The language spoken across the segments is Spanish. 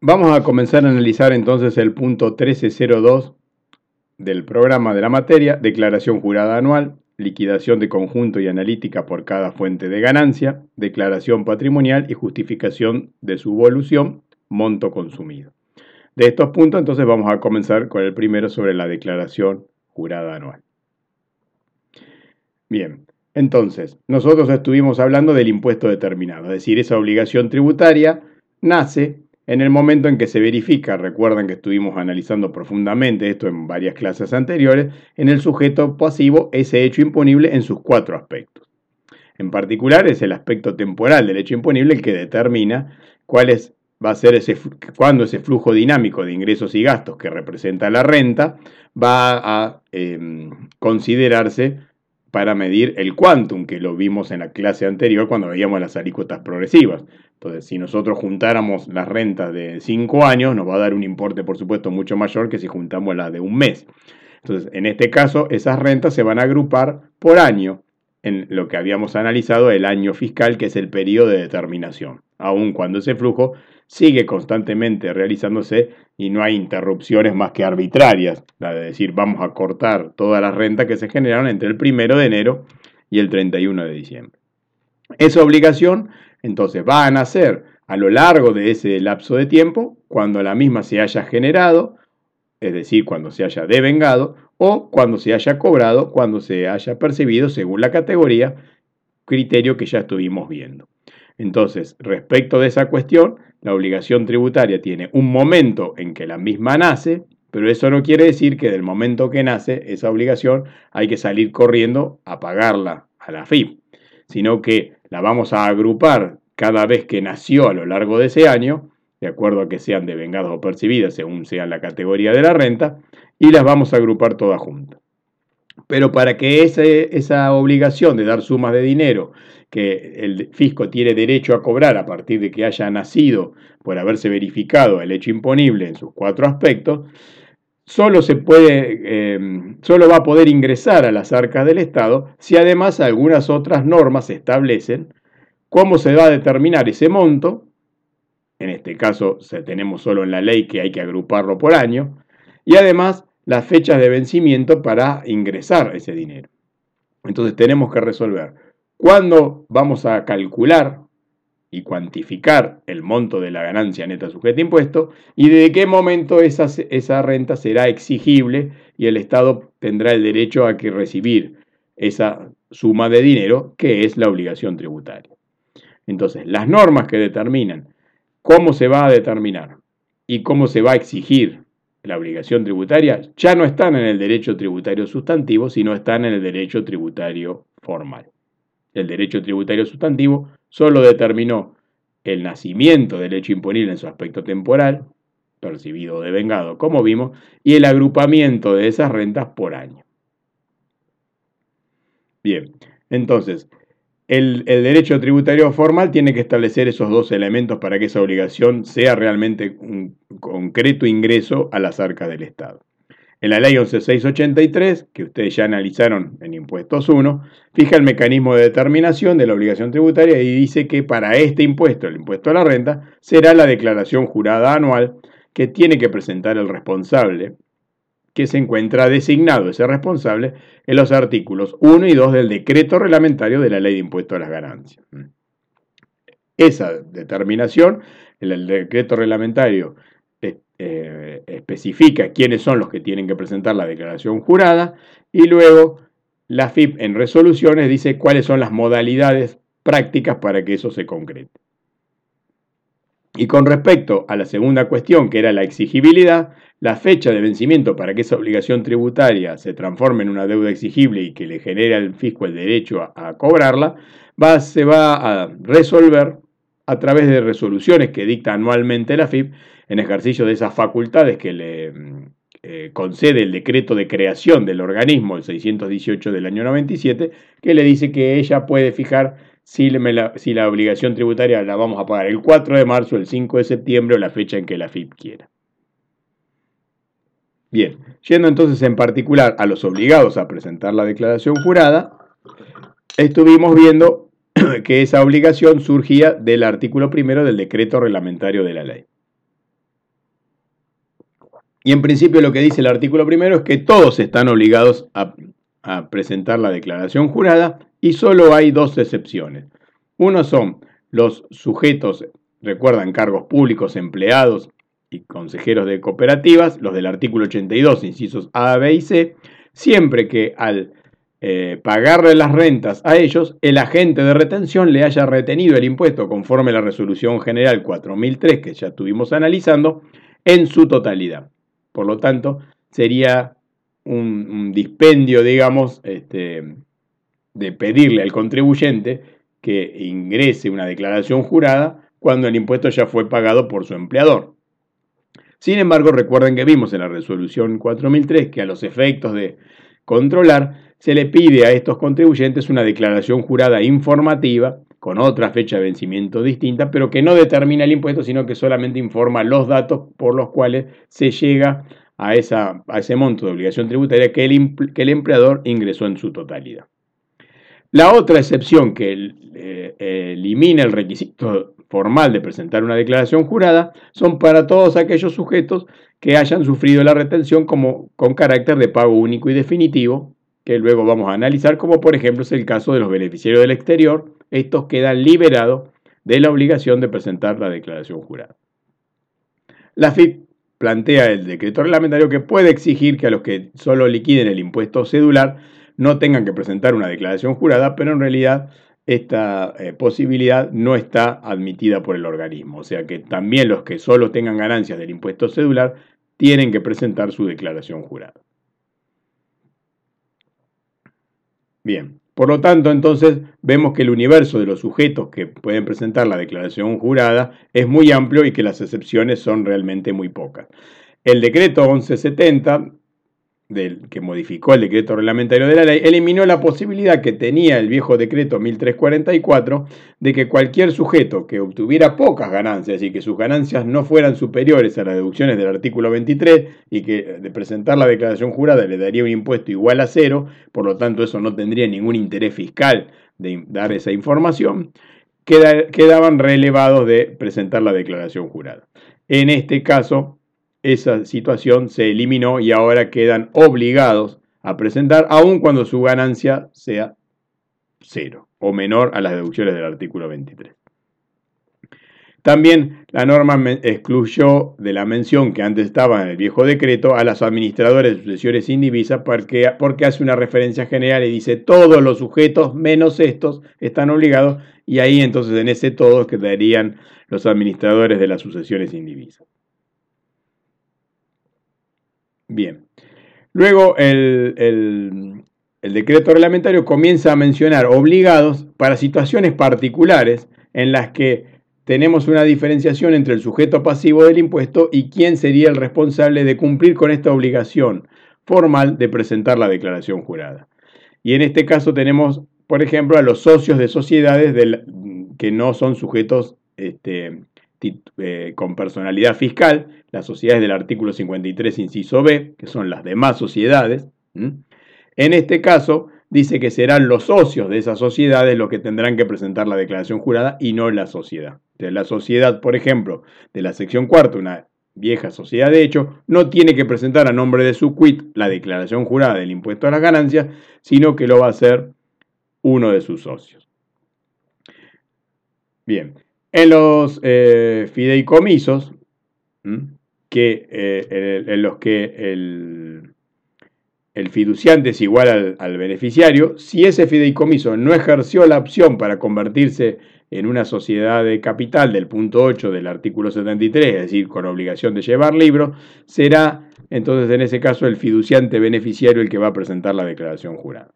Vamos a comenzar a analizar entonces el punto 1302 del programa de la materia, declaración jurada anual, liquidación de conjunto y analítica por cada fuente de ganancia, declaración patrimonial y justificación de su evolución, monto consumido. De estos puntos entonces vamos a comenzar con el primero sobre la declaración jurada anual. Bien, entonces nosotros estuvimos hablando del impuesto determinado, es decir, esa obligación tributaria nace en el momento en que se verifica, recuerdan que estuvimos analizando profundamente esto en varias clases anteriores, en el sujeto pasivo ese hecho imponible en sus cuatro aspectos. En particular es el aspecto temporal del hecho imponible el que determina cuál es, va a ser ese, cuándo ese flujo dinámico de ingresos y gastos que representa la renta va a em, considerarse para medir el quantum, que lo vimos en la clase anterior cuando veíamos las alícuotas progresivas. Entonces, si nosotros juntáramos las rentas de 5 años, nos va a dar un importe, por supuesto, mucho mayor que si juntamos las de un mes. Entonces, en este caso, esas rentas se van a agrupar por año en lo que habíamos analizado, el año fiscal, que es el periodo de determinación, aun cuando ese flujo sigue constantemente realizándose y no hay interrupciones más que arbitrarias, la de decir vamos a cortar todas las rentas que se generaron entre el 1 de enero y el 31 de diciembre. Esa obligación entonces va a nacer a lo largo de ese lapso de tiempo cuando la misma se haya generado, es decir, cuando se haya devengado, o cuando se haya cobrado, cuando se haya percibido según la categoría, criterio que ya estuvimos viendo. Entonces, respecto de esa cuestión, la obligación tributaria tiene un momento en que la misma nace, pero eso no quiere decir que del momento que nace esa obligación hay que salir corriendo a pagarla a la FIP, sino que la vamos a agrupar cada vez que nació a lo largo de ese año, de acuerdo a que sean devengadas o percibidas según sea la categoría de la renta, y las vamos a agrupar todas juntas. Pero para que esa obligación de dar sumas de dinero que el fisco tiene derecho a cobrar a partir de que haya nacido por haberse verificado el hecho imponible en sus cuatro aspectos, solo se puede, eh, solo va a poder ingresar a las arcas del Estado si además algunas otras normas establecen cómo se va a determinar ese monto. En este caso tenemos solo en la ley que hay que agruparlo por año y además las fechas de vencimiento para ingresar ese dinero. Entonces tenemos que resolver cuándo vamos a calcular y cuantificar el monto de la ganancia neta sujeta a impuesto y de qué momento esa, esa renta será exigible y el Estado tendrá el derecho a que recibir esa suma de dinero que es la obligación tributaria. Entonces, las normas que determinan cómo se va a determinar y cómo se va a exigir la obligación tributaria ya no están en el derecho tributario sustantivo, sino están en el derecho tributario formal. El derecho tributario sustantivo solo determinó el nacimiento del hecho imponible en su aspecto temporal, percibido o devengado, como vimos, y el agrupamiento de esas rentas por año. Bien, entonces, el, derecho tributario formal tiene que establecer esos dos elementos para que esa obligación sea realmente un concreto ingreso a las arcas del Estado. En la ley 11683, que ustedes ya analizaron en impuestos 1, fija el mecanismo de determinación de la obligación tributaria y dice que para este impuesto, el impuesto a la renta, será la declaración jurada anual que tiene que presentar el responsable, que se encuentra designado ese responsable en los artículos 1 y 2 del decreto reglamentario de la ley de impuesto a las ganancias. Esa determinación, el decreto reglamentario eh, especifica quiénes son los que tienen que presentar la declaración jurada y luego la FIP en resoluciones dice cuáles son las modalidades prácticas para que eso se concrete. Y con respecto a la segunda cuestión, que era la exigibilidad, la fecha de vencimiento para que esa obligación tributaria se transforme en una deuda exigible y que le genere al fisco el derecho a, cobrarla, se va a resolver a través de resoluciones que dicta anualmente la FIP en ejercicio de esas facultades que le mm, eh, concede el decreto de creación del organismo, el 618 del año 97, que le dice que ella puede fijar si, la, obligación tributaria la vamos a pagar el 4 de marzo, el 5 de septiembre o la fecha en que la FIP quiera. Bien, yendo entonces en particular a los obligados a presentar la declaración jurada, estuvimos viendo que esa obligación surgía del artículo primero del decreto reglamentario de la ley. Y en principio lo que dice el artículo primero es que todos están obligados a, a presentar la declaración jurada y solo hay dos excepciones. Uno son los sujetos, recuerdan, cargos públicos, empleados y consejeros de cooperativas, los del artículo 82, incisos A, B y C, siempre que al eh, pagarle las rentas a ellos, el agente de retención le haya retenido el impuesto conforme la resolución general 4003 que ya estuvimos analizando en su totalidad. Por lo tanto, sería un, dispendio, digamos, este, de pedirle al contribuyente que ingrese una declaración jurada cuando el impuesto ya fue pagado por su empleador. Sin embargo, recuerden que vimos en la resolución 4003 que a los efectos de controlar se le pide a estos contribuyentes una declaración jurada informativa con otra fecha de vencimiento distinta, pero que no determina el impuesto, sino que solamente informa los datos por los cuales se llega a, ese monto de obligación tributaria que el, que el, empleador ingresó en su totalidad. La otra excepción que eh, elimina el requisito formal de presentar una declaración jurada son para todos aquellos sujetos que hayan sufrido la retención como, con carácter de pago único y definitivo que luego vamos a analizar, como por ejemplo es el caso de los beneficiarios del exterior. Estos quedan liberados de la obligación de presentar la declaración jurada. La FIP plantea el decreto reglamentario que puede exigir que a los que solo liquiden el impuesto cedular no tengan que presentar una declaración jurada, pero en realidad esta eh, posibilidad no está admitida por el organismo. O sea que también los que solo tengan ganancias del impuesto cedular tienen que presentar su declaración jurada. Bien, por lo tanto, entonces vemos que el universo de los sujetos que pueden presentar la declaración jurada es muy amplio y que las excepciones son realmente muy pocas. El decreto 1170 del, que modificó el decreto reglamentario de la ley, eliminó la posibilidad que tenía el viejo decreto 1344 de que cualquier sujeto que obtuviera pocas ganancias y que sus ganancias no fueran superiores a las deducciones del artículo 23 y que de presentar la declaración jurada le daría un impuesto igual a cero, por lo tanto eso no tendría ningún interés fiscal de dar esa información, quedaban relevados de presentar la declaración jurada. En este caso, esa situación se eliminó y ahora quedan obligados a presentar, aun cuando su ganancia sea cero o menor a las deducciones del artículo 23. También la norma excluyó de la mención que antes estaba en el viejo decreto a las administradores de sucesiones indivisas porque, porque hace una referencia general y dice todos los sujetos menos estos están obligados y ahí entonces en ese todos quedarían los administradores de las sucesiones indivisas. Bien. Luego el, decreto reglamentario comienza a mencionar obligados para situaciones particulares en las que tenemos una diferenciación entre el sujeto pasivo del impuesto y quién sería el responsable de cumplir con esta obligación formal de presentar la declaración jurada. Y en este caso tenemos, por ejemplo, a los socios de sociedades que no son sujetos este, eh, con personalidad fiscal, las sociedades del artículo 53, inciso B, que son las demás sociedades. En este caso, dice que serán los socios de esas sociedades los que tendrán que presentar la declaración jurada y no la sociedad. la sociedad, por ejemplo, de la sección cuarta, una vieja sociedad de hecho, no tiene que presentar a nombre de su quit la declaración jurada del impuesto a las ganancias, sino que lo va a hacer uno de sus socios. Bien, en los eh, fideicomisos, que, eh, en, los que el, fiduciante es igual al, beneficiario, si ese fideicomiso no ejerció la opción para convertirse en una sociedad de capital del punto 8 del artículo 73, es decir, con obligación de llevar libro, será entonces en ese caso el fiduciante beneficiario el que va a presentar la declaración jurada.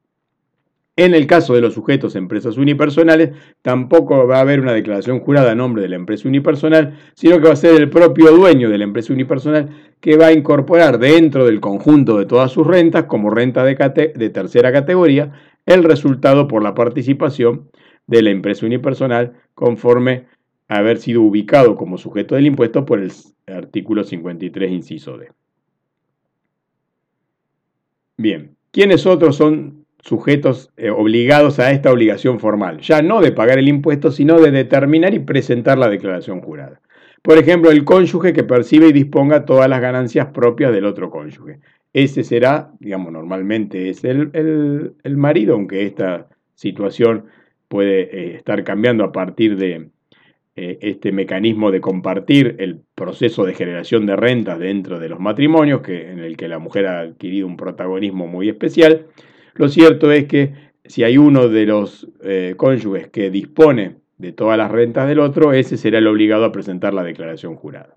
En el caso de los sujetos empresas unipersonales, tampoco va a haber una declaración jurada a nombre de la empresa unipersonal, sino que va a ser el propio dueño de la empresa unipersonal que va a incorporar dentro del conjunto de todas sus rentas, como renta de, de tercera categoría, el resultado por la participación de la empresa unipersonal conforme a haber sido ubicado como sujeto del impuesto por el artículo 53, inciso D. Bien, ¿quiénes otros son sujetos eh, obligados a esta obligación formal, ya no de pagar el impuesto, sino de determinar y presentar la declaración jurada. Por ejemplo, el cónyuge que percibe y disponga todas las ganancias propias del otro cónyuge. Ese será, digamos, normalmente es el, marido, aunque esta situación puede eh, estar cambiando a partir de eh, este mecanismo de compartir el proceso de generación de rentas dentro de los matrimonios, que, en el que la mujer ha adquirido un protagonismo muy especial. Lo cierto es que si hay uno de los eh, cónyuges que dispone de todas las rentas del otro, ese será el obligado a presentar la declaración jurada.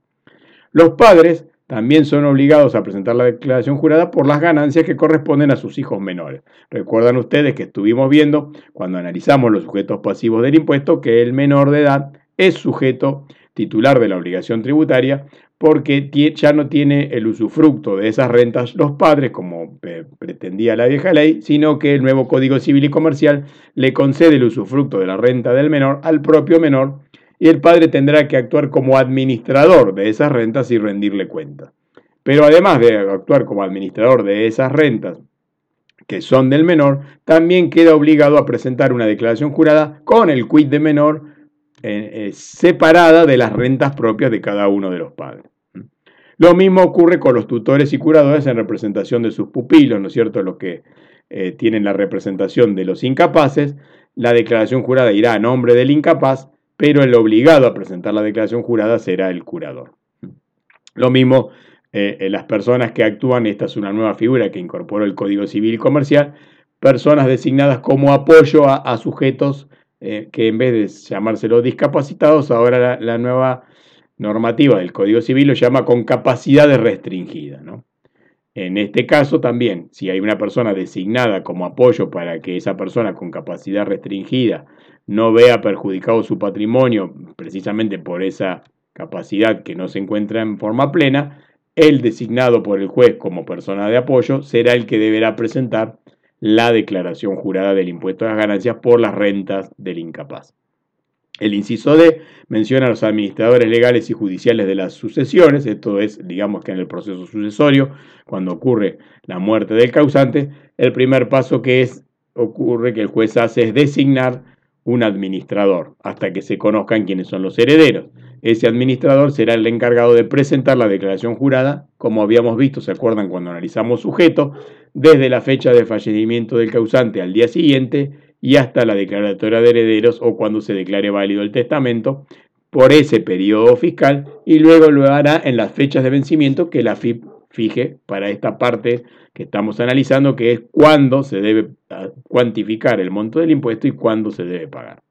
Los padres también son obligados a presentar la declaración jurada por las ganancias que corresponden a sus hijos menores. Recuerdan ustedes que estuvimos viendo, cuando analizamos los sujetos pasivos del impuesto, que el menor de edad es sujeto titular de la obligación tributaria porque ya no tiene el usufructo de esas rentas los padres, como pretendía la vieja ley, sino que el nuevo Código Civil y Comercial le concede el usufructo de la renta del menor al propio menor y el padre tendrá que actuar como administrador de esas rentas y rendirle cuenta. Pero además de actuar como administrador de esas rentas que son del menor, también queda obligado a presentar una declaración jurada con el quid de menor eh, eh, separada de las rentas propias de cada uno de los padres. Lo mismo ocurre con los tutores y curadores en representación de sus pupilos, ¿no es cierto? Los que eh, tienen la representación de los incapaces, la declaración jurada irá a nombre del incapaz, pero el obligado a presentar la declaración jurada será el curador. Lo mismo las personas que actúan, esta es una nueva figura que incorporó el Código Civil y Comercial, personas designadas como apoyo a sujetos eh, que en vez de llamárselo discapacitados, ahora la, nueva normativa del Código Civil lo llama con capacidades restringidas. En este caso también, si hay una persona designada como apoyo para que esa persona con capacidad restringida no vea perjudicado su patrimonio precisamente por esa capacidad que no se encuentra en forma plena, el designado por el juez como persona de apoyo será el que deberá presentar la declaración jurada del impuesto a las ganancias por las rentas del incapaz. El inciso D menciona a los administradores legales y judiciales de las sucesiones, esto es, digamos que en el proceso sucesorio, cuando ocurre la muerte del causante, el primer paso que es, ocurre que el juez hace es designar un administrador, hasta que se conozcan quiénes son los herederos. Ese administrador será el encargado de presentar la declaración jurada, como habíamos visto, se acuerdan cuando analizamos sujeto, desde la fecha de fallecimiento del causante al día siguiente y hasta la declaratoria de herederos o cuando se declare válido el testamento por ese periodo fiscal y luego lo hará en las fechas de vencimiento que la FIP fije para esta parte que estamos analizando, que es cuándo se debe ah, cuantificar el monto del impuesto y cuándo se debe pagar.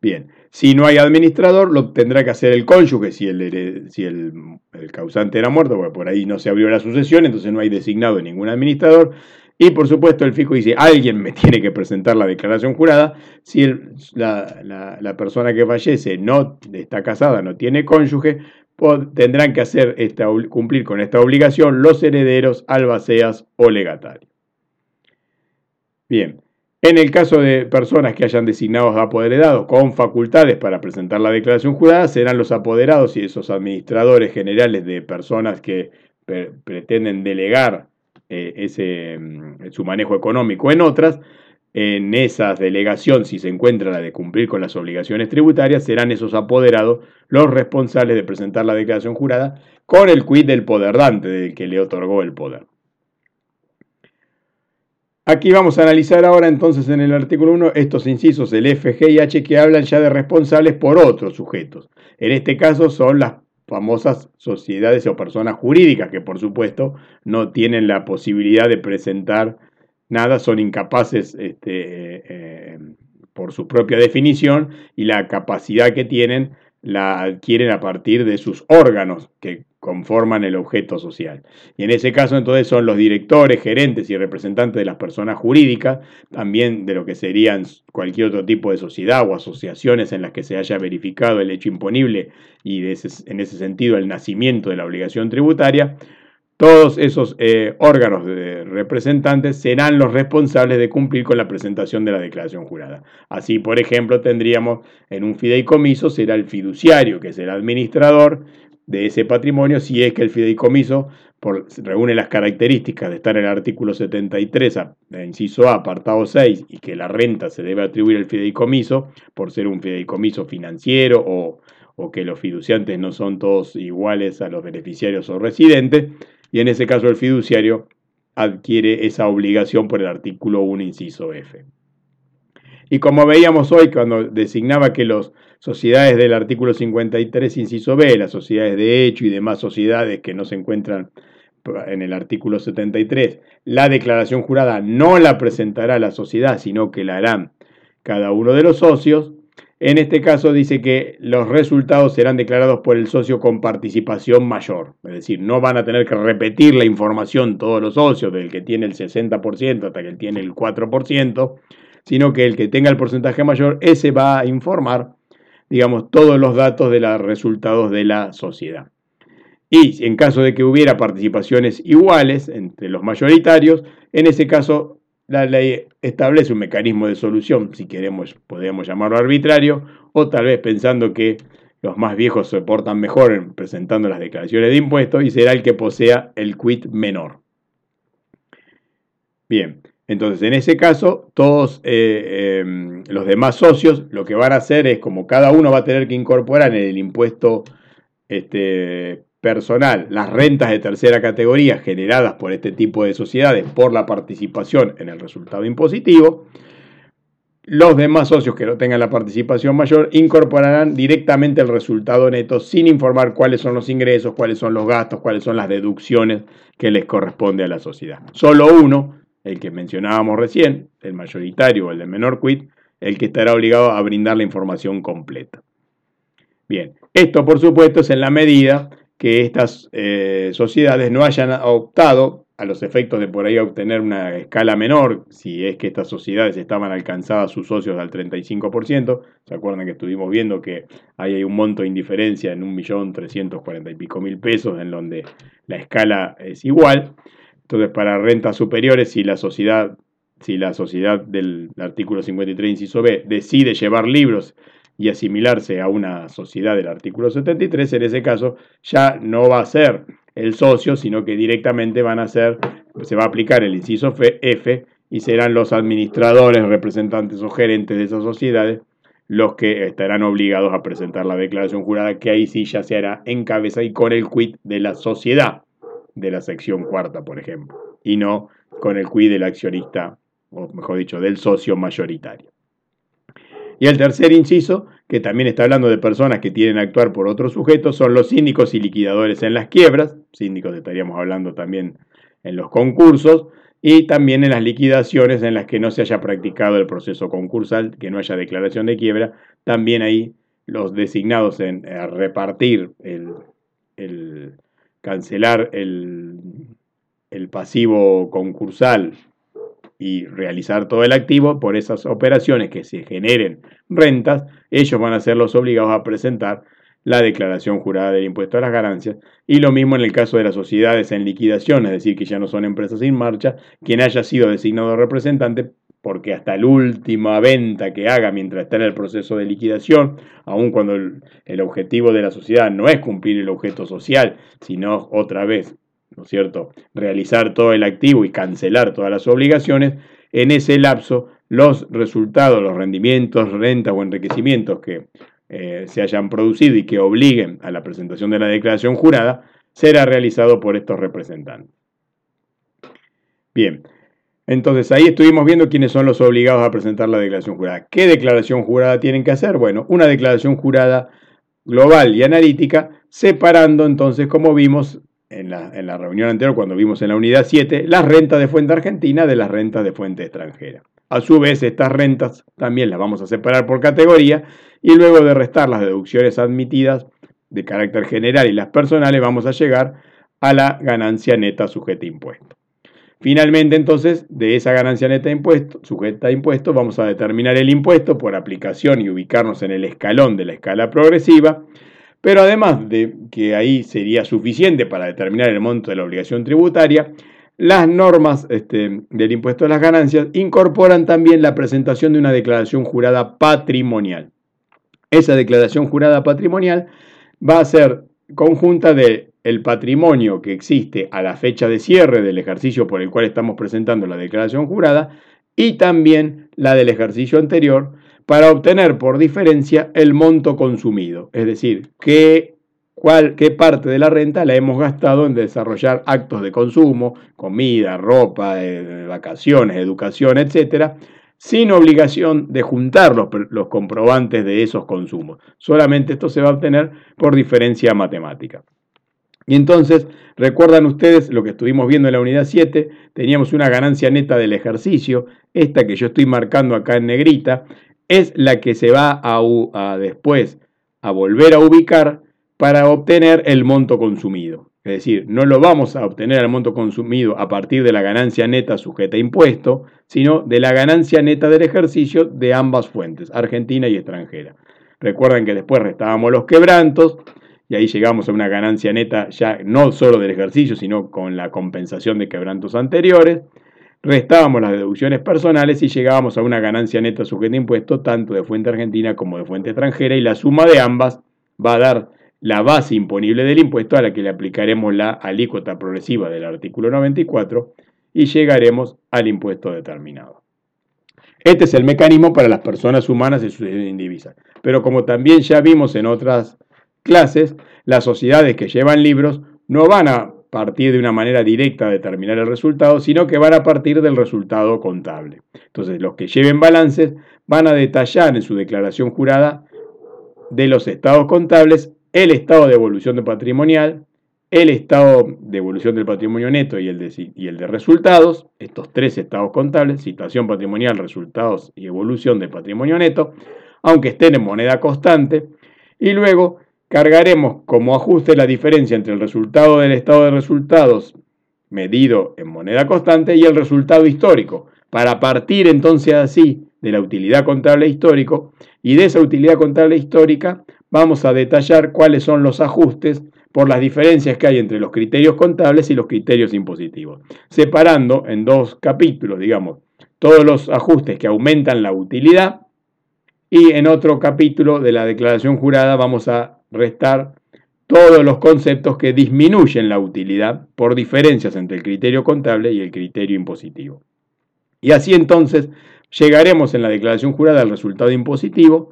Bien, si no hay administrador, lo tendrá que hacer el cónyuge si el, causante era muerto, porque por ahí no se abrió la sucesión, entonces no hay designado ningún administrador. Y por supuesto el FICO dice, alguien me tiene que presentar la declaración jurada. Si la, persona que fallece no está casada, no tiene cónyuge, tendrán que hacer esta, cumplir con esta obligación los herederos, albaceas o legatarios. Bien, en el caso de personas que hayan designado apoderados con facultades para presentar la declaración jurada, serán los apoderados y esos administradores generales de personas que pretenden delegar eh, ese, mm, su manejo económico en otras. En esa delegación, si se encuentra la de cumplir con las obligaciones tributarias, serán esos apoderados los responsables de presentar la declaración jurada con el quid del poder dante, del que le otorgó el poder. Aquí vamos a analizar ahora entonces en el artículo 1 estos incisos, el F, G y H, que hablan ya de responsables por otros sujetos. En este caso son las famosas sociedades o personas jurídicas que por supuesto no tienen la posibilidad de presentar nada, son incapaces este, eh, por su propia definición y la capacidad que tienen la adquieren a partir de sus órganos que conforman el objeto social. Y en ese caso entonces son los directores, gerentes y representantes de las personas jurídicas, también de lo que serían cualquier otro tipo de sociedad o asociaciones en las que se haya verificado el hecho imponible y en ese sentido el nacimiento de la obligación tributaria, todos esos eh, órganos de representantes serán los responsables de cumplir con la presentación de la declaración jurada. Así, por ejemplo, tendríamos en un fideicomiso, será el fiduciario, que será administrador, de ese patrimonio si es que el fideicomiso reúne las características de estar en el artículo 73, inciso A, apartado 6, y que la renta se debe atribuir al fideicomiso por ser un fideicomiso financiero o, o que los fiduciantes no son todos iguales a los beneficiarios o residentes, y en ese caso el fiduciario adquiere esa obligación por el artículo 1, inciso F. Y como veíamos hoy cuando designaba que las sociedades del artículo 53, inciso B, las sociedades de hecho y demás sociedades que no se encuentran en el artículo 73, la declaración jurada no la presentará la sociedad, sino que la harán cada uno de los socios, en este caso dice que los resultados serán declarados por el socio con participación mayor, es decir, no van a tener que repetir la información todos los socios, del que tiene el 60% hasta que tiene el 4%, sino que el que tenga el porcentaje mayor, ese va a informar, digamos, todos los datos de los resultados de la sociedad. Y en caso de que hubiera participaciones iguales entre los mayoritarios, en ese caso la ley establece un mecanismo de solución, si queremos, podemos llamarlo arbitrario, o tal vez pensando que los más viejos se portan mejor en presentando las declaraciones de impuestos y será el que posea el quit menor. Bien, entonces en ese caso, todos eh, em, los demás socios lo que van a hacer es, como cada uno va a tener que incorporar en el impuesto este, personal las rentas de tercera categoría generadas por este tipo de sociedades por la participación en el resultado impositivo, los demás socios que no tengan la participación mayor incorporarán directamente el resultado neto sin informar cuáles son los ingresos, cuáles son los gastos, cuáles son las deducciones que les corresponde a la sociedad. Solo uno, el que mencionábamos recién, el mayoritario o el de menor quit, el que estará obligado a brindar la información completa. Bien, esto por supuesto es en la medida que estas eh, sociedades no hayan optado a los efectos de por ahí obtener una escala menor, si es que estas sociedades estaban alcanzadas sus socios al 35%, se acuerdan que estuvimos viendo que ahí hay un monto de indiferencia en 1.340.000 y pico mil pesos, en donde la escala es igual, entonces para rentas superiores, si la sociedad, si la sociedad del artículo 53, inciso B, decide llevar libros y asimilarse a una sociedad del artículo 73, en ese caso ya no va a ser el socio, sino que directamente van a ser, se va a aplicar el inciso F y serán los administradores, representantes o gerentes de esas sociedades los que estarán obligados a presentar la declaración jurada, que ahí sí ya se hará en cabeza y con el quid de la sociedad de la sección cuarta, por ejemplo, y no con el quid del accionista, o mejor dicho, del socio mayoritario. Y el tercer inciso, que también está hablando de personas que tienen que actuar por otros sujetos, son los síndicos y liquidadores en las quiebras, síndicos estaríamos hablando también en los concursos, y también en las liquidaciones en las que no se haya practicado el proceso concursal, que no haya declaración de quiebra, también ahí los designados en repartir, el, cancelar el, el pasivo concursal y realizar todo el activo por esas operaciones que se generen rentas, ellos van a ser los obligados a presentar la declaración jurada del impuesto a las ganancias. Y lo mismo en el caso de las sociedades en liquidación, es decir, que ya no son empresas sin marcha, quien haya sido designado representante porque hasta la última venta que haga mientras está en el proceso de liquidación, aun cuando el, objetivo de la sociedad no es cumplir el objeto social, sino otra vez ¿no es cierto?, realizar todo el activo y cancelar todas las obligaciones, en ese lapso los resultados, los rendimientos, rentas o enriquecimientos que eh, se hayan producido y que obliguen a la presentación de la declaración jurada, será realizado por estos representantes. Bien, entonces ahí estuvimos viendo quiénes son los obligados a presentar la declaración jurada. ¿Qué declaración jurada tienen que hacer? Bueno, una declaración jurada global y analítica, separando entonces, como vimos, en la, reunión anterior, cuando vimos en la unidad 7, las rentas de fuente argentina de las rentas de fuente extranjera. A su vez, estas rentas también las vamos a separar por categoría y luego de restar las deducciones admitidas de carácter general y las personales, vamos a llegar a la ganancia neta sujeta a impuesto. Finalmente, entonces, de esa ganancia neta de impuesto, sujeta a impuesto, vamos a determinar el impuesto por aplicación y ubicarnos en el escalón de la escala progresiva pero además de que ahí sería suficiente para determinar el monto de la obligación tributaria, las normas este, del impuesto a las ganancias incorporan también la presentación de una declaración jurada patrimonial. Esa declaración jurada patrimonial va a ser conjunta de el patrimonio que existe a la fecha de cierre del ejercicio por el cual estamos presentando la declaración jurada y también la del ejercicio anterior para obtener por diferencia el monto consumido, es decir, qué, cuál, qué parte de la renta la hemos gastado en desarrollar actos de consumo, comida, ropa, eh, vacaciones, educación, etcétera, sin obligación de juntar los, los, comprobantes de esos consumos. Solamente esto se va a obtener por diferencia matemática. Y entonces, recuerdan ustedes lo que estuvimos viendo en la unidad 7, teníamos una ganancia neta del ejercicio, esta que yo estoy marcando acá en negrita, es la que se va a, después a volver a ubicar para obtener el monto consumido. Es decir, no lo vamos a obtener el monto consumido a partir de la ganancia neta sujeta a impuesto, sino de la ganancia neta del ejercicio de ambas fuentes, argentina y extranjera. Recuerden que después restábamos los quebrantos y ahí llegamos a una ganancia neta ya no solo del ejercicio, sino con la compensación de quebrantos anteriores. Restábamos las deducciones personales y llegábamos a una ganancia neta sujeta a impuesto tanto de fuente argentina como de fuente extranjera y la suma de ambas va a dar la base imponible del impuesto a la que le aplicaremos la alícuota progresiva del artículo 94 y llegaremos al impuesto determinado. Este es el mecanismo para las personas humanas y sus indivisas. Pero como también ya vimos en otras clases, las sociedades que llevan libros no van a partir de una manera directa a determinar el resultado, sino que van a partir del resultado contable. Entonces, los que lleven balances van a detallar en su declaración jurada de los estados contables el estado de evolución de patrimonial, el estado de evolución del patrimonio neto y el, de, y el de resultados, estos tres estados contables, situación patrimonial, resultados y evolución del patrimonio neto, aunque estén en moneda constante, y luego cargaremos como ajuste la diferencia entre el resultado del estado de resultados medido en moneda constante y el resultado histórico, para partir entonces así de la utilidad contable histórico y de esa utilidad contable histórica vamos a detallar cuáles son los ajustes por las diferencias que hay entre los criterios contables y los criterios impositivos, separando en dos capítulos, digamos, todos los ajustes que aumentan la utilidad y en otro capítulo de la declaración jurada vamos a restar todos los conceptos que disminuyen la utilidad por diferencias entre el criterio contable y el criterio impositivo. Y así entonces llegaremos en la declaración jurada al resultado impositivo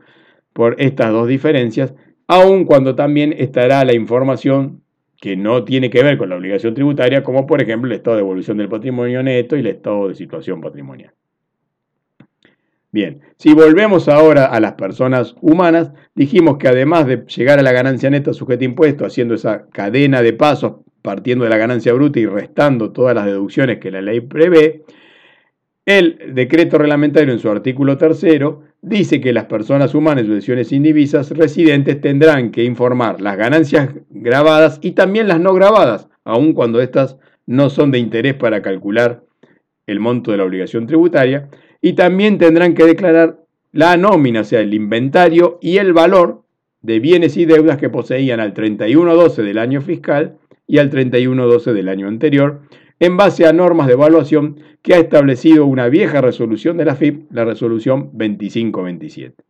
por estas dos diferencias, aun cuando también estará la información que no tiene que ver con la obligación tributaria, como por ejemplo el estado de evolución del patrimonio neto y el estado de situación patrimonial. Bien, si volvemos ahora a las personas humanas, dijimos que además de llegar a la ganancia neta sujeta a impuesto, haciendo esa cadena de pasos partiendo de la ganancia bruta y restando todas las deducciones que la ley prevé, el decreto reglamentario en su artículo tercero dice que las personas humanas y sucesiones indivisas residentes tendrán que informar las ganancias grabadas y también las no grabadas, aun cuando éstas no son de interés para calcular el monto de la obligación tributaria, y también tendrán que declarar la nómina, o sea, el inventario y el valor de bienes y deudas que poseían al 31-12 del año fiscal y al 31-12 del año anterior, en base a normas de evaluación que ha establecido una vieja resolución de la FIP, la resolución 2527.